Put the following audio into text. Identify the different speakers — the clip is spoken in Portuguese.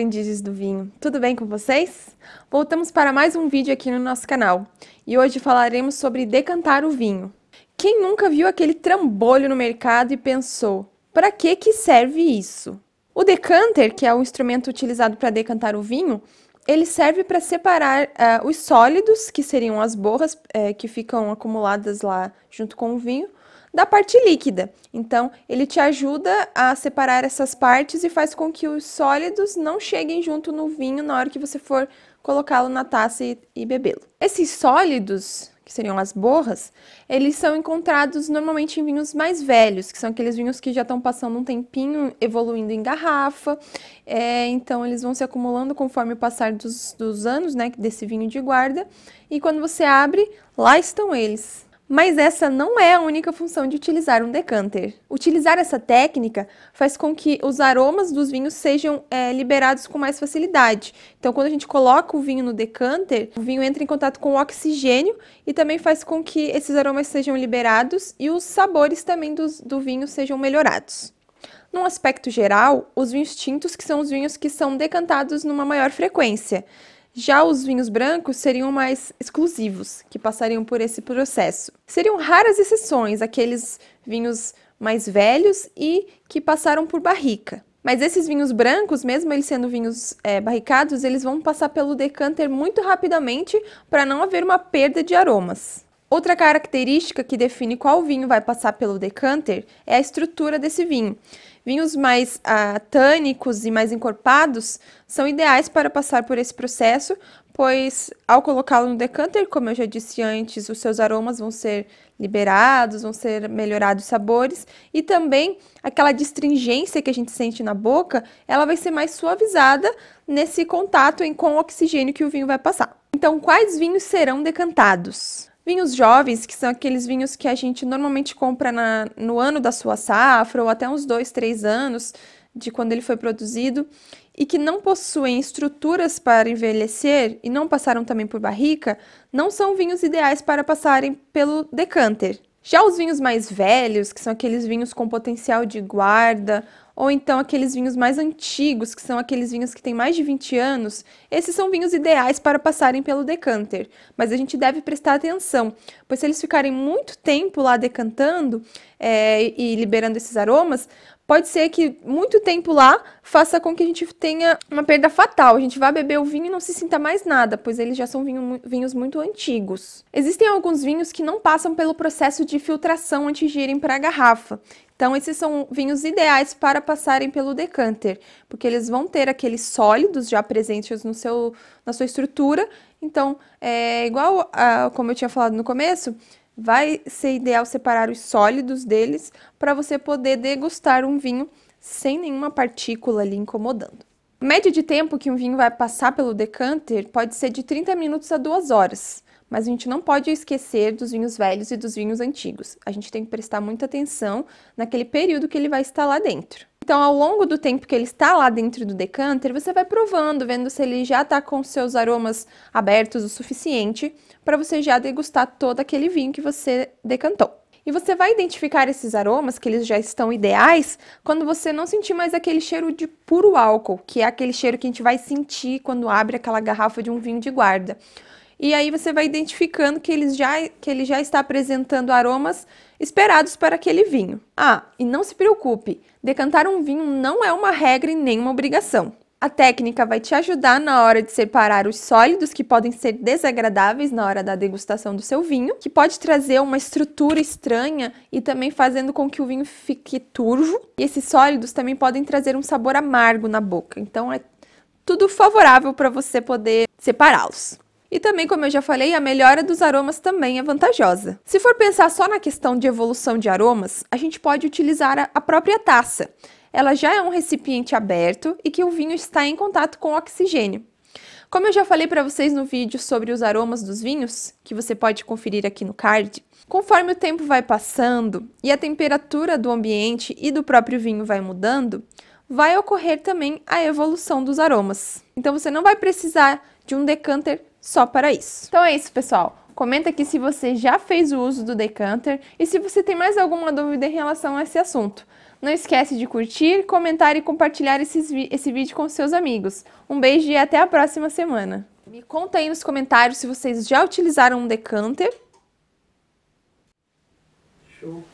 Speaker 1: aprendizes do vinho! Tudo bem com vocês? Voltamos para mais um vídeo aqui no nosso canal e hoje falaremos sobre decantar o vinho. Quem nunca viu aquele trambolho no mercado e pensou, para que que serve isso? O decanter, que é o instrumento utilizado para decantar o vinho, ele serve para separar uh, os sólidos, que seriam as borras uh, que ficam acumuladas lá junto com o vinho, da parte líquida. Então, ele te ajuda a separar essas partes e faz com que os sólidos não cheguem junto no vinho na hora que você for colocá-lo na taça e, e bebê-lo. Esses sólidos, que seriam as borras, eles são encontrados normalmente em vinhos mais velhos, que são aqueles vinhos que já estão passando um tempinho evoluindo em garrafa. É, então, eles vão se acumulando conforme o passar dos, dos anos, né, desse vinho de guarda. E quando você abre, lá estão eles. Mas essa não é a única função de utilizar um decanter. Utilizar essa técnica faz com que os aromas dos vinhos sejam é, liberados com mais facilidade. Então, quando a gente coloca o vinho no decanter, o vinho entra em contato com o oxigênio e também faz com que esses aromas sejam liberados e os sabores também do, do vinho sejam melhorados. Num aspecto geral, os vinhos tintos, que são os vinhos que são decantados numa maior frequência. Já os vinhos brancos seriam mais exclusivos, que passariam por esse processo. Seriam raras exceções aqueles vinhos mais velhos e que passaram por barrica. Mas esses vinhos brancos, mesmo eles sendo vinhos é, barricados, eles vão passar pelo decanter muito rapidamente para não haver uma perda de aromas. Outra característica que define qual vinho vai passar pelo decanter é a estrutura desse vinho. Vinhos mais ah, tânicos e mais encorpados são ideais para passar por esse processo, pois ao colocá-lo no decanter, como eu já disse antes, os seus aromas vão ser liberados, vão ser melhorados os sabores e também aquela distringência que a gente sente na boca, ela vai ser mais suavizada nesse contato com o oxigênio que o vinho vai passar. Então, quais vinhos serão decantados? Vinhos jovens, que são aqueles vinhos que a gente normalmente compra na, no ano da sua safra, ou até uns dois, três anos de quando ele foi produzido, e que não possuem estruturas para envelhecer e não passaram também por barrica, não são vinhos ideais para passarem pelo decanter. Já os vinhos mais velhos, que são aqueles vinhos com potencial de guarda, ou então aqueles vinhos mais antigos, que são aqueles vinhos que têm mais de 20 anos, esses são vinhos ideais para passarem pelo decanter. Mas a gente deve prestar atenção, pois se eles ficarem muito tempo lá decantando é, e liberando esses aromas, pode ser que muito tempo lá faça com que a gente tenha uma perda fatal. A gente vai beber o vinho e não se sinta mais nada, pois eles já são vinho, vinhos muito antigos. Existem alguns vinhos que não passam pelo processo de filtração antes de irem para a garrafa. Então, esses são vinhos ideais para passarem pelo decanter, porque eles vão ter aqueles sólidos já presentes no seu, na sua estrutura. Então, é igual a, como eu tinha falado no começo, vai ser ideal separar os sólidos deles para você poder degustar um vinho sem nenhuma partícula ali incomodando. A média de tempo que um vinho vai passar pelo decanter pode ser de 30 minutos a 2 horas, mas a gente não pode esquecer dos vinhos velhos e dos vinhos antigos. A gente tem que prestar muita atenção naquele período que ele vai estar lá dentro. Então, ao longo do tempo que ele está lá dentro do decanter, você vai provando, vendo se ele já está com seus aromas abertos o suficiente para você já degustar todo aquele vinho que você decantou. E você vai identificar esses aromas, que eles já estão ideais, quando você não sentir mais aquele cheiro de puro álcool, que é aquele cheiro que a gente vai sentir quando abre aquela garrafa de um vinho de guarda. E aí você vai identificando que, eles já, que ele já está apresentando aromas esperados para aquele vinho. Ah, e não se preocupe, decantar um vinho não é uma regra e nem uma obrigação. A técnica vai te ajudar na hora de separar os sólidos que podem ser desagradáveis na hora da degustação do seu vinho, que pode trazer uma estrutura estranha e também fazendo com que o vinho fique turvo. E esses sólidos também podem trazer um sabor amargo na boca. Então é tudo favorável para você poder separá-los. E também, como eu já falei, a melhora dos aromas também é vantajosa. Se for pensar só na questão de evolução de aromas, a gente pode utilizar a própria taça. Ela já é um recipiente aberto e que o vinho está em contato com o oxigênio. Como eu já falei para vocês no vídeo sobre os aromas dos vinhos, que você pode conferir aqui no card, conforme o tempo vai passando e a temperatura do ambiente e do próprio vinho vai mudando, vai ocorrer também a evolução dos aromas. Então você não vai precisar de um decanter só para isso. Então é isso, pessoal. Comenta aqui se você já fez o uso do decanter e se você tem mais alguma dúvida em relação a esse assunto. Não esquece de curtir, comentar e compartilhar esses, esse vídeo com seus amigos. Um beijo e até a próxima semana. Me conta aí nos comentários se vocês já utilizaram um decanter.
Speaker 2: Show.